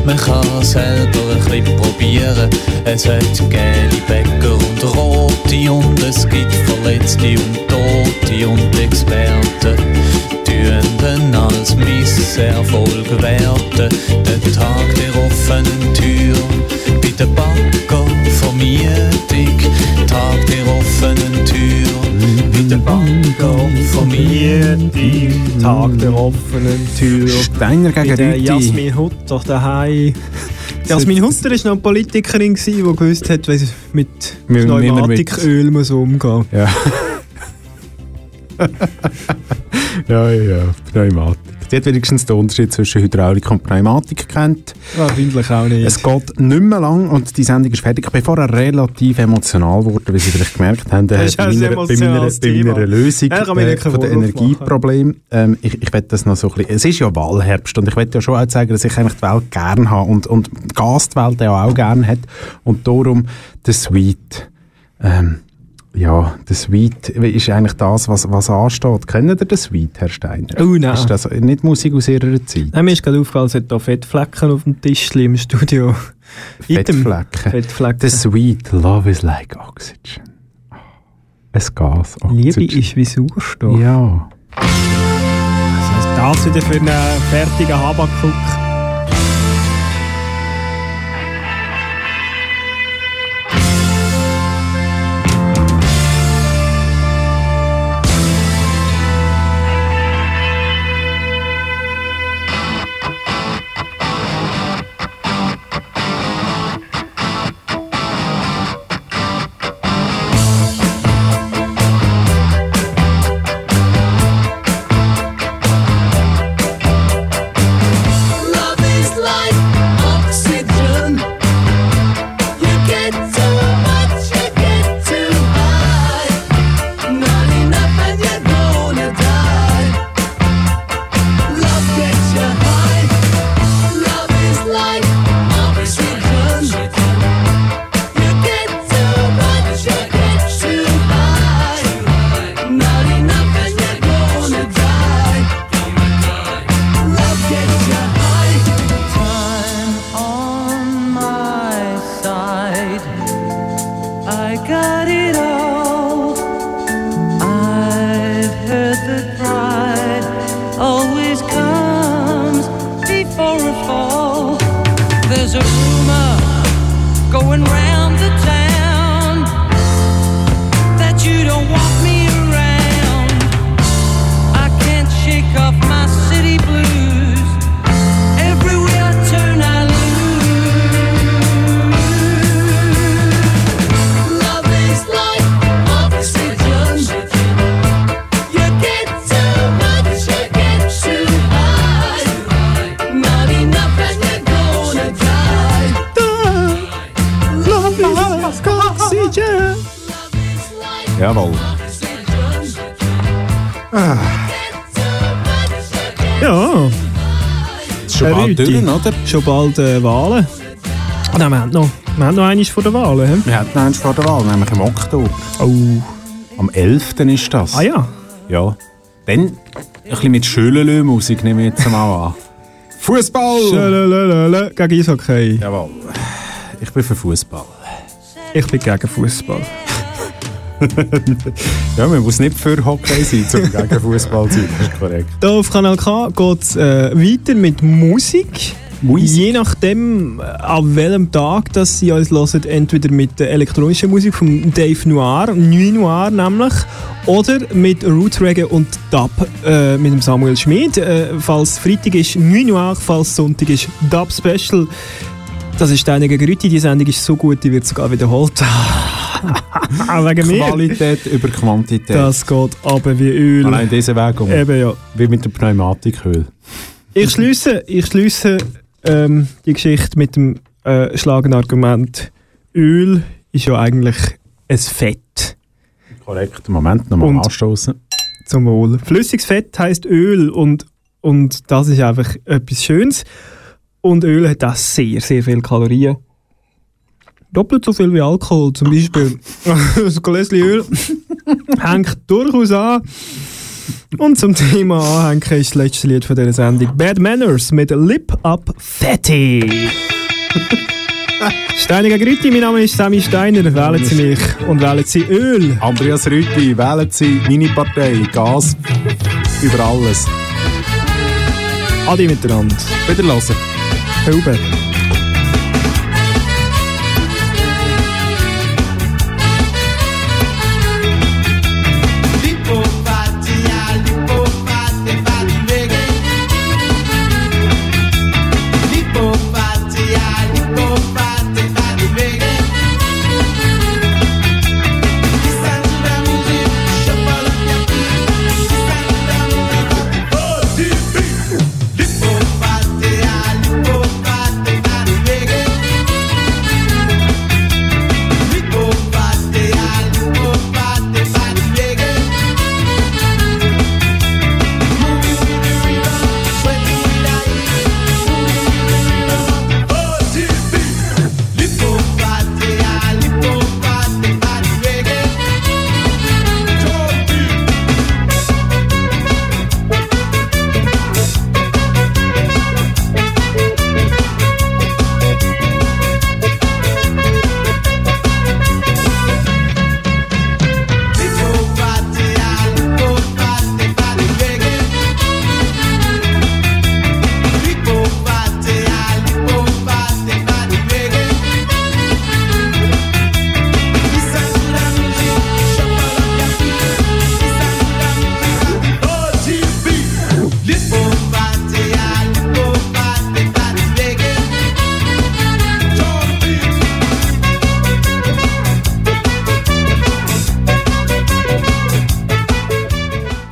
Speaker 24: man kann selber ein bisschen probieren. Es hat gelbe Bäcker und rote und es gibt Verletzte und Tote und Experten. Dann als Misserfolg werten. Der Tag der offenen Tür, der Bagger Vermietung. Tag der offenen Tür, bei der Bagger Vermietung.
Speaker 2: Tag der offenen Tür.
Speaker 1: Steiner gegen Rüti.
Speaker 2: Jasmin Hutter daheim. Jasmin Hutter war noch eine Politikerin, die gewusst hat, wie mit
Speaker 1: mit-
Speaker 2: Pneumatiköl muss umgehen
Speaker 1: Ja. ja, ja, ja, Pneumatik. Die hat wenigstens den Unterschied zwischen Hydraulik und Pneumatik kennt.
Speaker 2: Wahrscheinlich auch nicht.
Speaker 1: Es geht nicht mehr lang und die Sendung ist fertig. Ich bin vorher relativ emotional geworden, wie Sie vielleicht gemerkt haben, äh,
Speaker 2: Das ist
Speaker 1: bei,
Speaker 2: ein
Speaker 1: meiner, bei, meiner, bei meiner. Lösung
Speaker 2: Ja,
Speaker 1: äh, von den Energieproblemen. Ähm, ich ich werde das noch so ein bisschen, es ist ja Wahlherbst und ich werde ja schon auch sagen, dass ich eigentlich die Welt gerne habe und, und Gas die Welt ja auch gerne hat und darum der Sweet. Ähm, ja, der Sweet ist eigentlich das, was, was ansteht. Kennen Sie den Sweet, Herr Steiner?
Speaker 2: Oh, nein.
Speaker 1: Ist das nicht Musik aus Ihrer Zeit?
Speaker 2: Nein, mir ist gerade aufgefallen, es hat hier Fettflecken auf dem Tisch im Studio.
Speaker 1: Fettflecken.
Speaker 2: Fettflecken.
Speaker 1: The sweet love is like oxygen. Ein Gas.
Speaker 2: Liebe
Speaker 1: Oxygen.
Speaker 2: ist wie Sauerstoff.
Speaker 1: Ja.
Speaker 2: Was ist das wieder für einen fertigen Habakuk?
Speaker 1: Jawohl. Ah,
Speaker 2: Ja.
Speaker 1: ist schon bald durch, oder?
Speaker 2: Schon bald äh, Wahlen. Nein, wir haben noch, wir haben noch eines vor der Wahl. He?
Speaker 1: Wir hatten eins vor der Wahl, nämlich im Oktober.
Speaker 2: Oh.
Speaker 1: Am 11. ist das.
Speaker 2: Ah ja.
Speaker 1: Ja. Dann ein bisschen mit Schölelö-Musik nehmen wir jetzt mal an. Fußball!
Speaker 2: Schölelelele, Gegen Eishockey.
Speaker 1: Jawohl. Ich bin für Fußball.
Speaker 2: Ich bin gegen Fußball.
Speaker 1: ja, man muss nicht für Hockey sein, um gegen Fußball zu sein. Das ist korrekt.
Speaker 2: Hier auf Kanal K geht es äh, weiter mit Musik. Je nachdem, äh, an welchem Tag dass Sie uns hören, entweder mit der elektronischen Musik von Dave Noir, Nuit Noir nämlich, oder mit Roots Reggae und Dub äh, mit dem Samuel Schmid. Äh, falls Freitag ist Nuit Noir, falls Sonntag ist Dub Special. Das ist deine Gerüti. Die Sendung ist so gut, die wird sogar wiederholt. Auch wegen mir.
Speaker 1: Qualität über Quantität.
Speaker 2: Das geht aber wie Öl.
Speaker 1: Allein diesen Weg um.
Speaker 2: Eben ja.
Speaker 1: Wie mit der Pneumatiköl.
Speaker 2: Ich schließe, ich schließe ähm, die Geschichte mit dem äh, schlagenden Argument. Öl ist ja eigentlich ein Fett.
Speaker 1: Korrekt. Moment, nochmal anstoßen.
Speaker 2: Zum Wohl. Flüssiges Fett heißt Öl und, und das ist einfach etwas Schönes. Und Öl hat auch sehr, sehr viele Kalorien. Doppelt so viel wie Alkohol zum Beispiel. Das Gläschen Öl hängt durchaus an. Und zum Thema Anhängen ist das letzte Lied von dieser Sendung Bad Manners mit Lip Up Fatty. Steiniger Grütti, mein Name ist Sammy Steiner. Wählen Sie mich und wählen Sie Öl.
Speaker 1: Andreas Rütti, wählen Sie meine Partei. Gas über alles.
Speaker 2: Adi miteinander.
Speaker 1: Wieder hören.
Speaker 2: Hübe.